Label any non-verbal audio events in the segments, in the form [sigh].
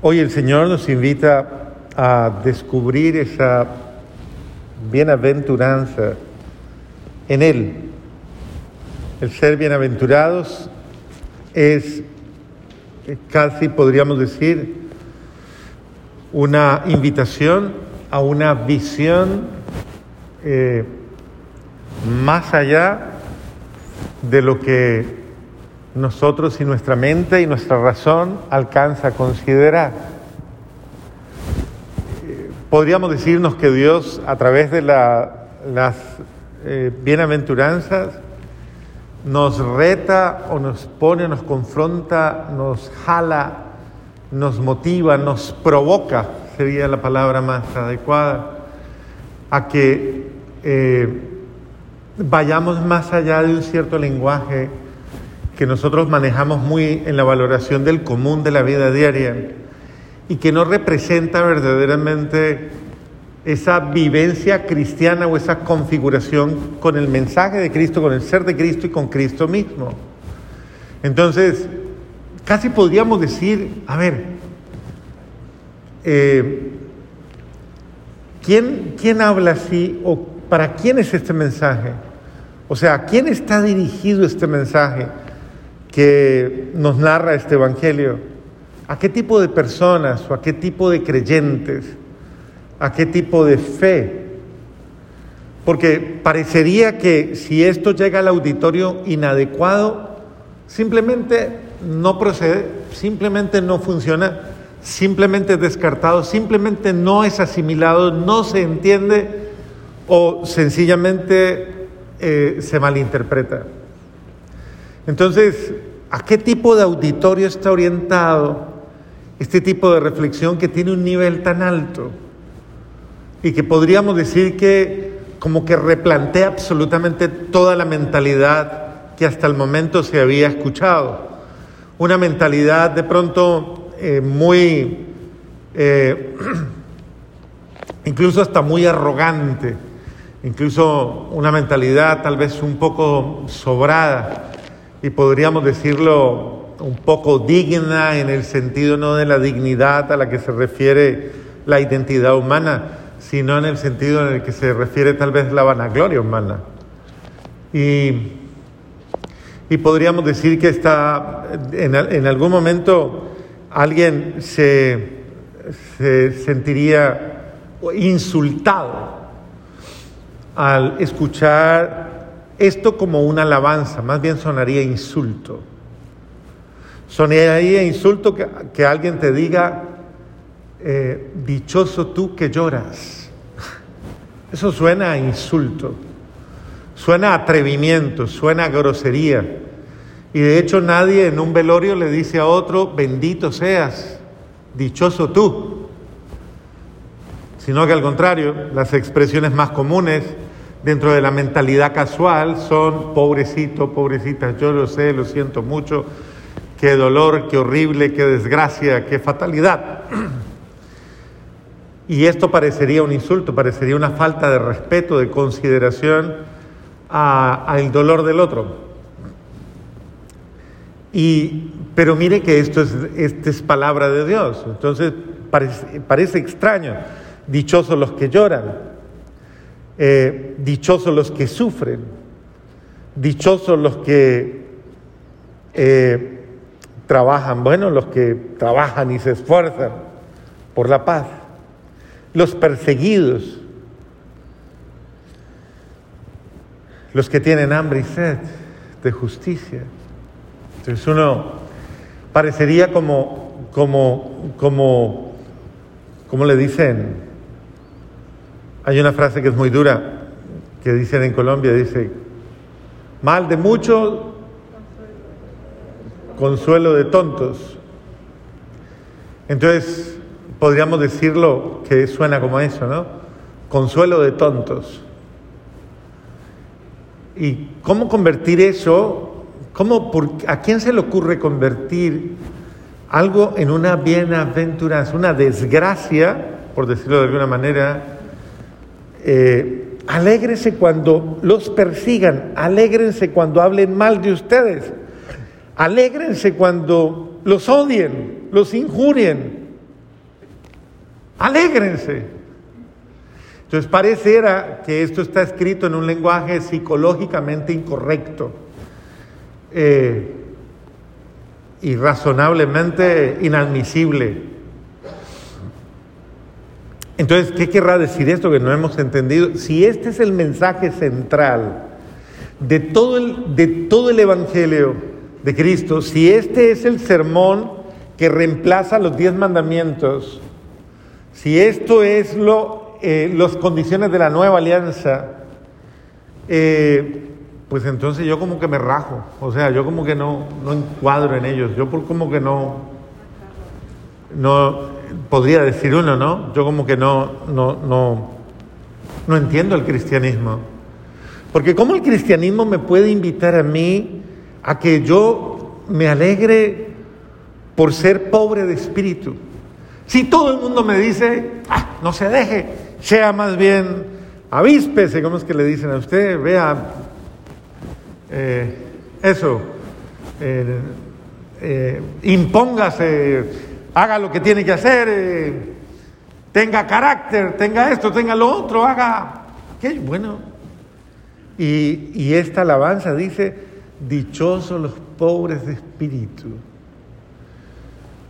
Hoy el Señor nos invita a descubrir esa bienaventuranza en Él. El ser bienaventurados es casi, podríamos decir, una invitación a una visión eh, más allá de lo que nosotros y nuestra mente y nuestra razón alcanza a considerar. Eh, podríamos decirnos que Dios a través de las eh, bienaventuranzas nos reta o nos pone, nos confronta, nos jala, nos motiva, nos provoca, sería la palabra más adecuada, a que eh, vayamos más allá de un cierto lenguaje que nosotros manejamos muy en la valoración del común de la vida diaria y que no representa verdaderamente esa vivencia cristiana o esa configuración con el mensaje de Cristo, con el ser de Cristo y con Cristo mismo. Entonces, casi podríamos decir, a ver, eh, ¿quién, ¿quién habla así o para quién es este mensaje? O sea, ¿a quién está dirigido este mensaje que nos narra este Evangelio? ¿A qué tipo de personas o a qué tipo de creyentes? ¿A qué tipo de fe? Porque parecería que si esto llega al auditorio inadecuado, simplemente no procede, simplemente no funciona, simplemente es descartado, simplemente no es asimilado, no se entiende o sencillamente eh, se malinterpreta. Entonces, ¿a qué tipo de auditorio está orientado este tipo de reflexión que tiene un nivel tan alto? Y que podríamos decir que como que replantea absolutamente toda la mentalidad que hasta el momento se había escuchado. Una mentalidad de pronto eh, muy, eh, [clears throat] incluso hasta muy arrogante incluso una mentalidad tal vez un poco sobrada y podríamos decirlo un poco digna en el sentido no de la dignidad a la que se refiere la identidad humana, sino en el sentido en el que se refiere tal vez la vanagloria humana. Y, y podríamos decir que está, en, algún momento alguien se, se sentiría insultado al escuchar esto como una alabanza, más bien sonaría insulto. Sonaría insulto que, alguien te diga, eh, dichoso tú que lloras. [laughs] Eso suena a insulto, suena a atrevimiento, suena a grosería. Y de hecho nadie en un velorio le dice a otro, bendito seas, dichoso tú. Sino que al contrario, las expresiones más comunes dentro de la mentalidad casual son pobrecito, pobrecita, yo lo sé, lo siento mucho, qué dolor, qué horrible, qué desgracia, qué fatalidad. Y esto parecería un insulto, parecería una falta de respeto, de consideración al dolor del otro. Y, pero mire que esto es, es palabra de Dios, entonces parece, parece extraño. Dichosos los que lloran, eh, dichosos los que sufren, dichosos los que eh, trabajan, bueno, los que trabajan y se esfuerzan por la paz, los perseguidos, los que tienen hambre y sed de justicia. Entonces uno parecería como, como, como, como le dicen, hay una frase que es muy dura, que dicen en Colombia, dice, mal de mucho, consuelo de tontos. Entonces, podríamos decirlo que suena como eso, ¿no? Consuelo de tontos. ¿Y cómo convertir eso? ¿Cómo, ¿A quién se le ocurre convertir algo en una bienaventuranza, una desgracia, por decirlo de alguna manera, eh, alégrese cuando los persigan, alégrense cuando hablen mal de ustedes, alégrense cuando los odien, los injurien, Alégrense. Entonces pareciera que esto está escrito en un lenguaje psicológicamente incorrecto eh, y razonablemente inadmisible. Entonces, ¿qué querrá decir esto que no hemos entendido? Si este es el mensaje central de todo el, de todo el Evangelio de Cristo, si este es el sermón que reemplaza los diez mandamientos, si esto es lo, eh, las condiciones de la nueva alianza, eh, pues entonces yo como que me rajo, o sea, yo como que no, no encuadro en ellos, yo como que no, no, podría decir uno, ¿no? Yo como que no, no, no, no entiendo el cristianismo. Porque ¿cómo el cristianismo me puede invitar a mí a que yo me alegre por ser pobre de espíritu? Si todo el mundo me dice, ah, no se deje, sea más bien avíspese, ¿cómo es que le dicen a usted? Vea, eh, eso, eh, eh, impóngase, haga lo que tiene que hacer, tenga carácter, tenga esto, tenga lo otro, haga, qué bueno. Y, esta alabanza dice, dichosos los pobres de espíritu.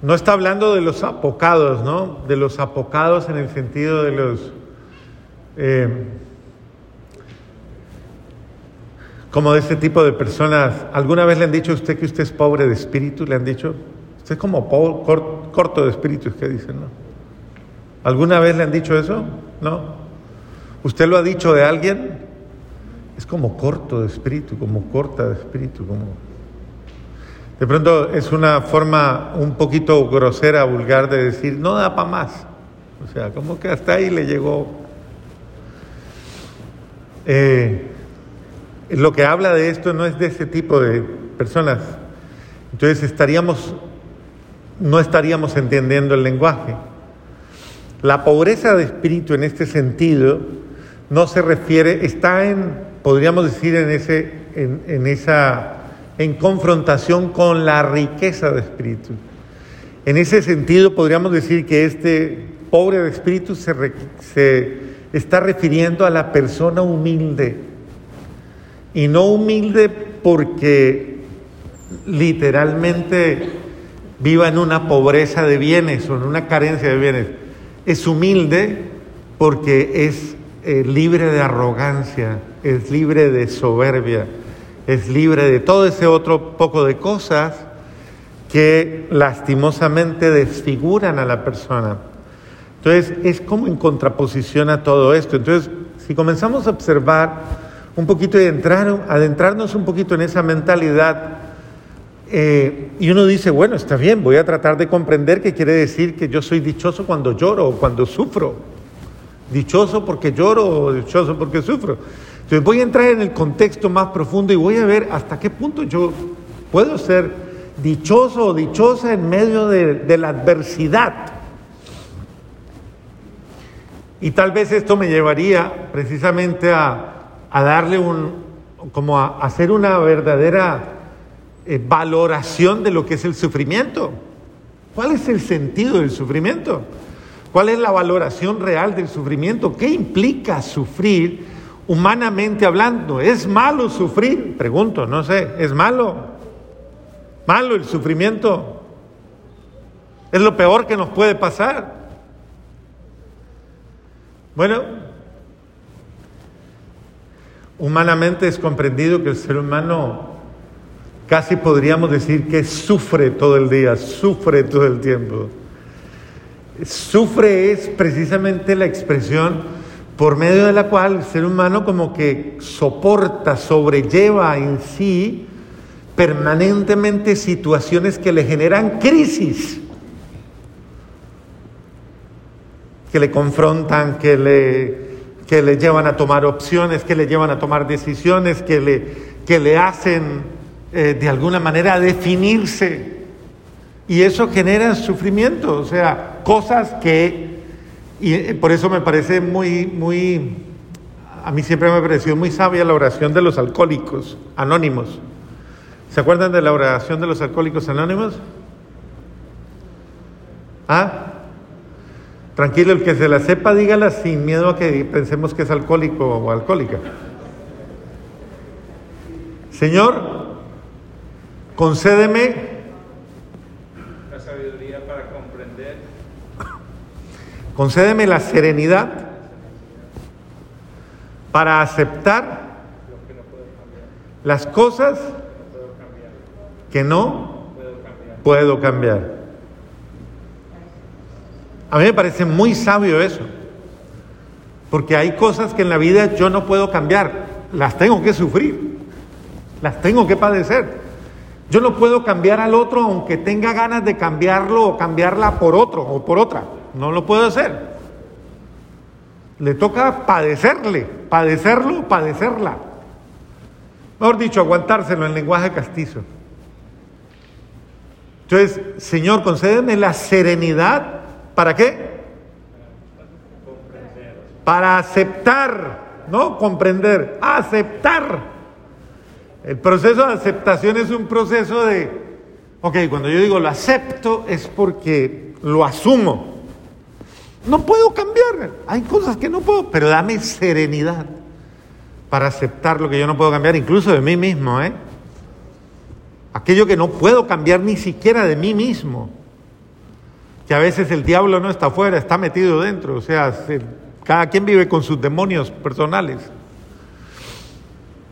No está hablando de los apocados, ¿no? De los apocados en el sentido de los... Eh, como de este tipo de personas. ¿Alguna vez le han dicho a usted que usted es pobre de espíritu? ¿Le han dicho? Usted es como corto de espíritu, es que dicen, ¿no? ¿Alguna vez le han dicho eso? ¿No? ¿Usted lo ha dicho de alguien? Es como corto de espíritu, como corta de espíritu, como de pronto es una forma un poquito grosera, vulgar de decir, no da para más. O sea, como que hasta ahí le llegó. Eh, lo que habla de esto no es de ese tipo de personas. Entonces estaríamos, no estaríamos entendiendo el lenguaje. La pobreza de espíritu en este sentido no se refiere, está en, podríamos decir, en, ese, en, en esa en confrontación con la riqueza de espíritu. En ese sentido podríamos decir que este pobre de espíritu se, se está refiriendo a la persona humilde. Y no humilde porque literalmente viva en una pobreza de bienes o en una carencia de bienes. Es humilde porque es eh, libre de arrogancia, es libre de soberbia es libre de todo ese otro poco de cosas que lastimosamente desfiguran a la persona. Entonces, es como en contraposición a todo esto. Entonces, si comenzamos a observar un poquito y entrar, adentrarnos un poquito en esa mentalidad, eh, y uno dice, bueno, está bien, voy a tratar de comprender qué quiere decir que yo soy dichoso cuando lloro o cuando sufro. Dichoso porque lloro o dichoso porque sufro. Entonces voy a entrar en el contexto más profundo y voy a ver hasta qué punto yo puedo ser dichoso o dichosa en medio de, la adversidad. Y tal vez esto me llevaría precisamente a, darle un, como a hacer una verdadera eh, valoración de lo que es el sufrimiento. ¿Cuál es el sentido del sufrimiento? ¿Cuál es la valoración real del sufrimiento? ¿Qué implica sufrir? humanamente hablando, ¿es malo sufrir? Pregunto, no sé, ¿es malo? ¿Malo el sufrimiento? ¿Es lo peor que nos puede pasar? Bueno, humanamente es comprendido que el ser humano casi podríamos decir que sufre todo el día, sufre todo el tiempo. Sufre es precisamente la expresión por medio de la cual el ser humano como que soporta, sobrelleva en sí permanentemente situaciones que le generan crisis, que le confrontan, que le, que le llevan a tomar opciones, que le llevan a tomar decisiones, que le, que le hacen eh, de alguna manera definirse. Y eso genera sufrimiento, o sea, cosas que y eh, por eso me parece muy, muy, a mí siempre me ha parecido muy sabia la oración de los alcohólicos anónimos. ¿Se acuerdan de la oración de los alcohólicos anónimos? ¿Ah? Tranquilo, el que se la sepa, dígala sin miedo a que pensemos que es alcohólico o alcohólica. Señor, concédeme la sabiduría para comprender, concédeme la serenidad para aceptar las cosas que no puedo cambiar. A mí me parece muy sabio eso, porque hay cosas que en la vida yo no puedo cambiar, las tengo que sufrir, las tengo que padecer. Yo no puedo cambiar al otro aunque tenga ganas de cambiarlo o cambiarla por otro o por otra, no lo puedo hacer. Le toca padecerle, padecerlo, padecerla. Mejor dicho, aguantárselo en lenguaje castizo. Entonces, Señor, concédeme la serenidad. ¿Para qué? Para aceptar, no comprender, aceptar. El proceso de aceptación es un proceso de, ok, cuando yo digo lo acepto es porque lo asumo. No puedo cambiar, hay cosas que no puedo, pero dame serenidad para aceptar lo que yo no puedo cambiar, incluso de mí mismo, ¿eh? Aquello que no puedo cambiar ni siquiera de mí mismo. Que a veces el diablo no está afuera, está metido dentro. O sea, se- cada quien vive con sus demonios personales.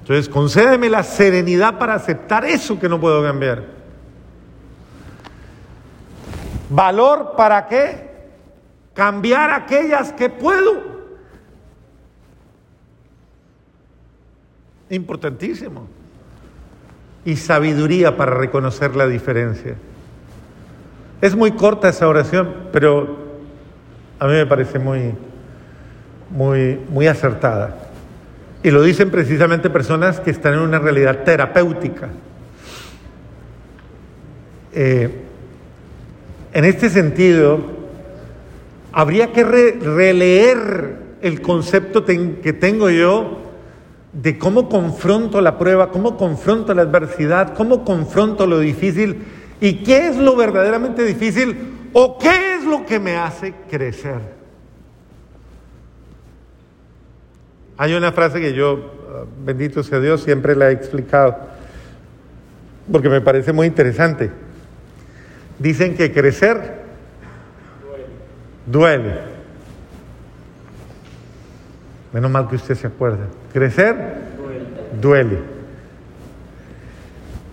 Entonces, concédeme la serenidad para aceptar eso que no puedo cambiar. Valor para qué? Cambiar aquellas que puedo. Importantísimo. Y sabiduría para reconocer la diferencia. Es muy corta esa oración, pero a mí me parece muy, muy, muy acertada. Y lo dicen precisamente personas que están en una realidad terapéutica. Eh, en este sentido, habría que re- releer el concepto que tengo yo de cómo confronto la prueba, cómo confronto la adversidad, cómo confronto lo difícil y qué es lo verdaderamente difícil o qué es lo que me hace crecer. Hay una frase que yo, ah, bendito sea Dios, siempre la he explicado, porque me parece muy interesante. Dicen que crecer duele. Menos mal que usted se acuerda. Crecer duele.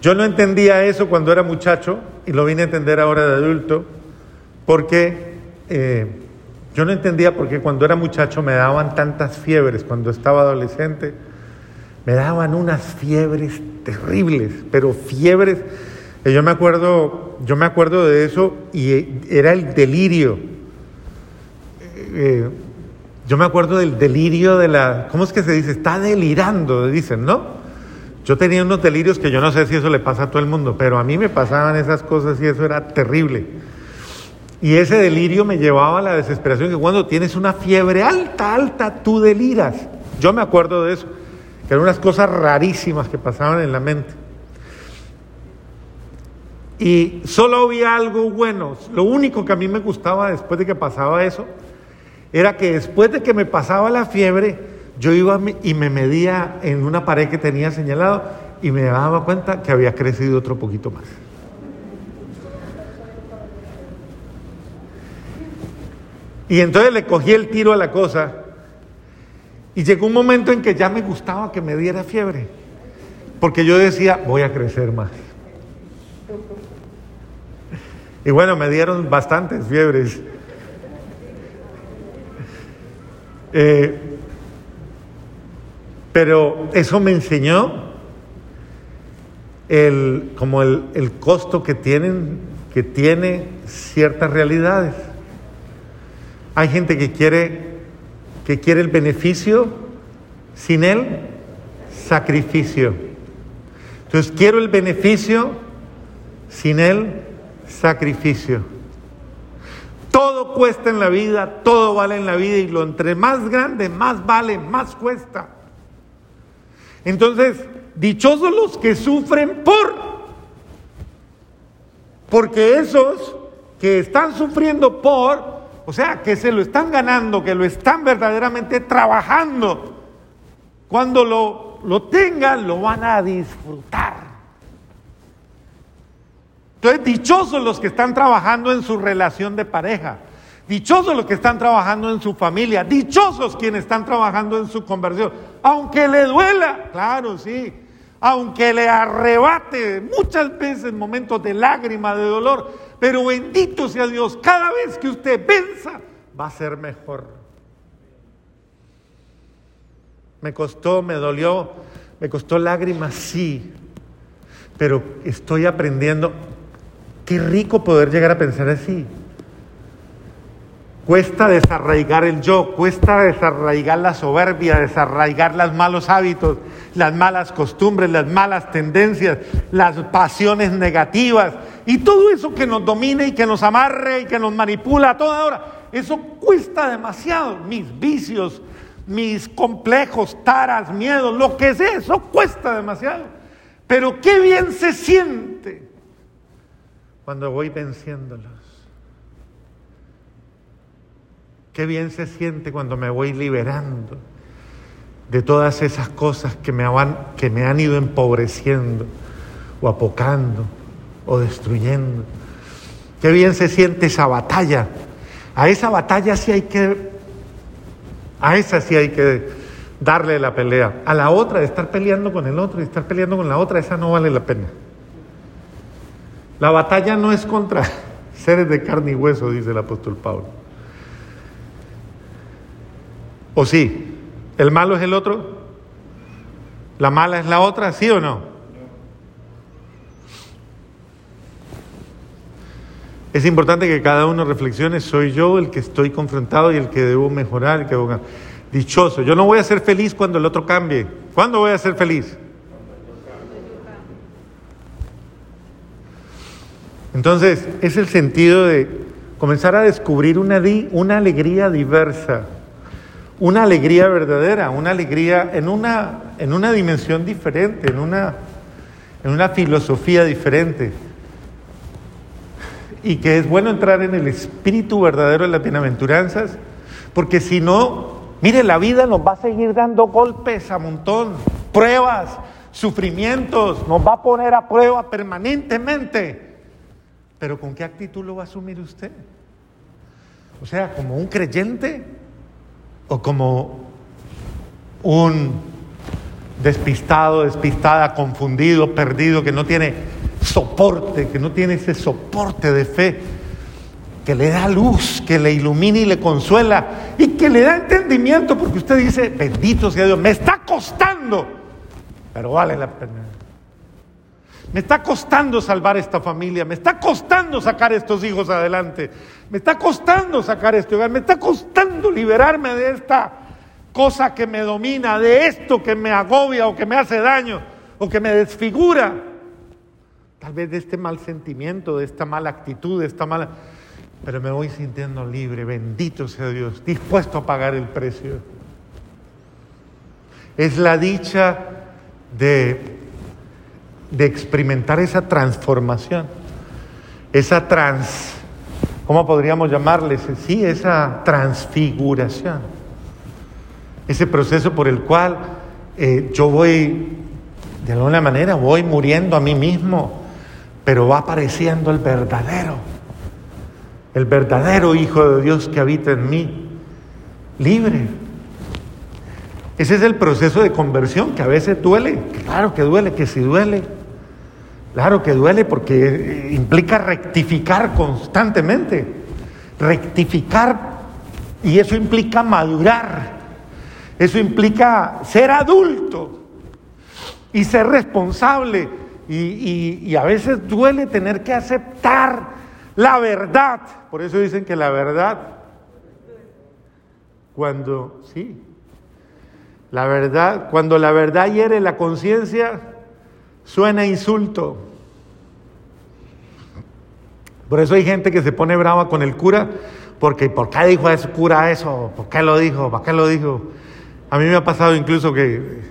Yo no entendía eso cuando era muchacho y lo vine a entender ahora de adulto, porque eh, yo no entendía por qué cuando era muchacho me daban tantas fiebres, cuando estaba adolescente, me daban unas fiebres terribles, pero fiebres. Yo me acuerdo, yo me acuerdo de eso y eh, era el delirio. Eh, yo me acuerdo del delirio de la, ¿cómo es que se dice? Está delirando, dicen, ¿no? Yo tenía unos delirios que yo no sé si eso le pasa a todo el mundo, pero a mí me pasaban esas cosas y eso era terrible. Y ese delirio me llevaba a la desesperación que cuando tienes una fiebre alta, alta, tú deliras. Yo me acuerdo de eso, que eran unas cosas rarísimas que pasaban en la mente. Y solo había algo bueno. Lo único que a mí me gustaba después de que pasaba eso era que después de que me pasaba la fiebre, yo iba y me medía en una pared que tenía señalado y me daba cuenta que había crecido otro poquito más. Y entonces le cogí el tiro a la cosa y llegó un momento en que ya me gustaba que me diera fiebre, porque yo decía, voy a crecer más. Y bueno, me dieron bastantes fiebres. Eh, pero eso me enseñó el, como el, el costo que tienen, que tiene ciertas realidades. Hay gente que quiere, que quiere el beneficio sin el sacrificio. Entonces quiero el beneficio sin el sacrificio. Todo cuesta en la vida, todo vale en la vida y lo entre más grande, más vale, más cuesta. Entonces, dichosos los que sufren por, porque esos que están sufriendo por O sea, que se lo están ganando, que lo están verdaderamente trabajando. Cuando lo, lo tengan, lo van a disfrutar. Entonces, dichosos los que están trabajando en su relación de pareja. Dichosos los que están trabajando en su familia, dichosos quienes están trabajando en su conversión, aunque le duela, claro, sí, aunque le arrebate muchas veces momentos de lágrima, de dolor, pero bendito sea Dios, cada vez que usted venza, va a ser mejor. Me costó, me dolió, me costó lágrimas, sí, pero estoy aprendiendo. Qué rico poder llegar a pensar así. Cuesta desarraigar el yo, cuesta desarraigar la soberbia, desarraigar los malos hábitos, las malas costumbres, las malas tendencias, las pasiones negativas y todo eso que nos domine y que nos amarre y que nos manipula a toda hora. Eso cuesta demasiado. Mis vicios, mis complejos, taras, miedos, lo que sea, eso cuesta demasiado. Pero qué bien se siente cuando voy venciéndolos. Qué bien se siente cuando me voy liberando de todas esas cosas que me, han, que me han ido empobreciendo o apocando o destruyendo. Qué bien se siente esa batalla. A esa batalla sí hay que, a esa sí hay que darle la pelea. A la otra, de estar peleando con el otro y estar peleando con la otra, esa no vale la pena. La batalla no es contra [laughs] seres de carne y hueso, dice el apóstol Pablo. ¿O sí? ¿El malo es el otro? ¿La mala es la otra? ¿Sí o no? Es importante que cada uno reflexione, soy yo el que estoy confrontado y el que debo mejorar, el que debo... Dichoso, yo no voy a ser feliz cuando el otro cambie. ¿Cuándo voy a ser feliz? Entonces, es el sentido de comenzar a descubrir una, una alegría diversa una alegría verdadera, una alegría en una, en una dimensión diferente, en una, en una filosofía diferente. Y que es bueno entrar en el espíritu verdadero de las bienaventuranzas, porque si no, mire, la vida nos va a seguir dando golpes a montón, pruebas, sufrimientos, nos va a poner a prueba permanentemente. Pero ¿con qué actitud lo va a asumir usted? O sea, como un creyente o como un despistado, despistada, confundido, perdido, que no tiene soporte, que no tiene ese soporte de fe, que le da luz, que le ilumina y le consuela y que le da entendimiento, porque usted dice, bendito sea Dios, me está costando, pero vale la pena. Me está costando salvar esta familia, me está costando sacar estos hijos adelante, me está costando sacar este hogar, me está costando liberarme de esta cosa que me domina, de esto que me agobia o que me hace daño o que me desfigura. Tal vez de este mal sentimiento, de esta mala actitud, de esta mala... Pero me voy sintiendo libre, bendito sea Dios, dispuesto a pagar el precio. Es la dicha de de experimentar esa transformación, esa trans, ¿cómo podríamos llamarles? Sí, esa transfiguración, ese proceso por el cual eh, yo voy, de alguna manera, voy muriendo a mí mismo, pero va apareciendo el verdadero, el verdadero Hijo de Dios que habita en mí, libre. Ese es el proceso de conversión que a veces duele, claro que duele, que si duele. Claro que duele porque eh, implica rectificar constantemente, rectificar y eso implica madurar, eso implica ser adulto y ser responsable. Y, y a veces duele tener que aceptar la verdad, por eso dicen que la verdad, cuando, sí, la verdad, cuando la verdad hiere la conciencia, suena insulto. Por eso hay gente que se pone brava con el cura, porque ¿por qué dijo ese cura eso? ¿Por qué lo dijo? ¿Por qué lo dijo? A mí me ha pasado incluso que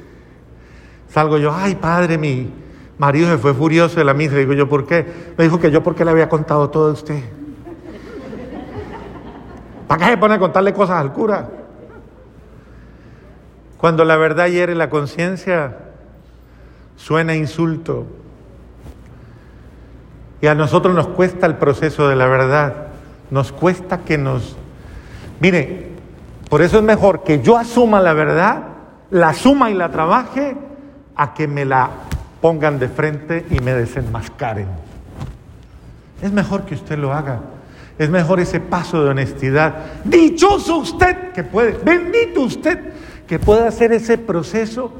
salgo yo, ay padre, mi marido se fue furioso de la misa. Digo yo, ¿por qué? Me dijo que yo porque le había contado todo a usted. ¿Para qué se pone a contarle cosas al cura? Cuando la verdad hiere la conciencia, suena insulto. Y a nosotros nos cuesta el proceso de la verdad. Nos cuesta que nos... Mire, por eso es mejor que yo asuma la verdad, la asuma y la trabaje, a que me la pongan de frente y me desenmascaren. Es mejor que usted lo haga. Es mejor ese paso de honestidad. Dichoso usted que puede, bendito usted que puede hacer ese proceso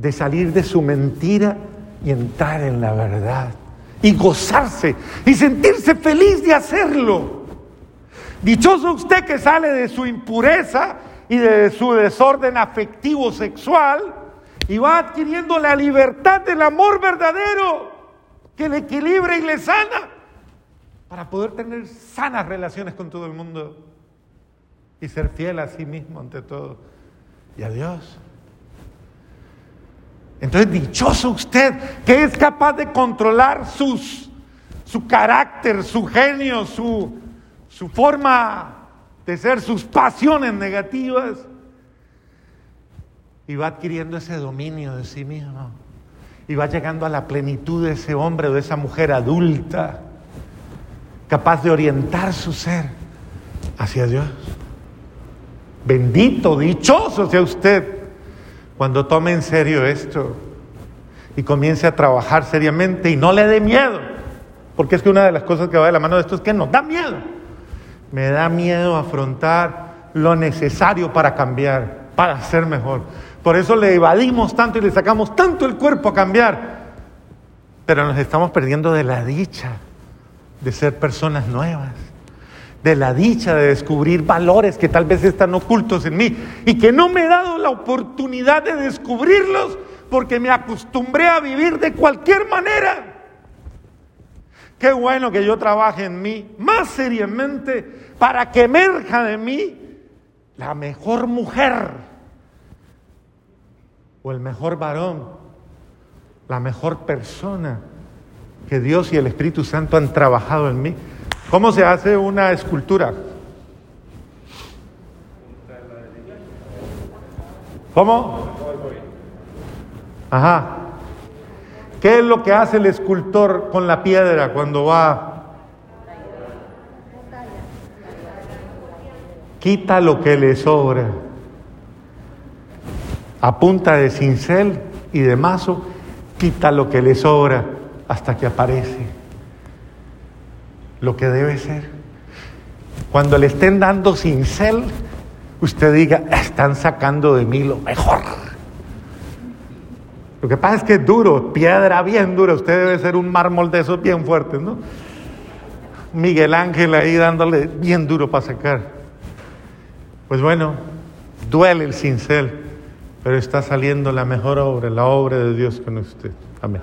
de salir de su mentira y entrar en la verdad. Y gozarse y sentirse feliz de hacerlo. Dichoso usted que sale de su impureza y de su desorden afectivo sexual y va adquiriendo la libertad del amor verdadero que le equilibra y le sana para poder tener sanas relaciones con todo el mundo y ser fiel a sí mismo ante todo y a Dios. Entonces, dichoso usted que es capaz de controlar su carácter, su genio, su, su forma de ser, sus pasiones negativas y va adquiriendo ese dominio de sí mismo y va llegando a la plenitud de ese hombre o de esa mujer adulta, capaz de orientar su ser hacia Dios. Bendito, dichoso sea usted cuando tome en serio esto y comience a trabajar seriamente y no le dé miedo, porque es que una de las cosas que va de la mano de esto es que nos da miedo. Me da miedo afrontar lo necesario para cambiar, para ser mejor. Por eso le evadimos tanto y le sacamos tanto el cuerpo a cambiar. Pero nos estamos perdiendo de la dicha de ser personas nuevas, de la dicha de descubrir valores que tal vez están ocultos en mí y que no me he dado la oportunidad de descubrirlos porque me acostumbré a vivir de cualquier manera. Qué bueno que yo trabaje en mí más seriamente para que emerja de mí la mejor mujer o el mejor varón, la mejor persona que Dios y el Espíritu Santo han trabajado en mí. ¿Cómo se hace una escultura? ¿Cómo? Ajá. ¿Qué es lo que hace el escultor con la piedra cuando va? Quita lo que le sobra a punta de cincel y de mazo, quita lo que le sobra hasta que aparece lo que debe ser. Cuando le estén dando cincel, usted diga, están sacando de mí lo mejor. Lo que pasa es que es duro, piedra bien dura, usted debe ser un mármol de esos bien fuertes, ¿no? Miguel Ángel ahí dándole bien duro para sacar. Pues bueno, duele el cincel pero está saliendo la mejor obra, la obra de Dios con usted. Amén.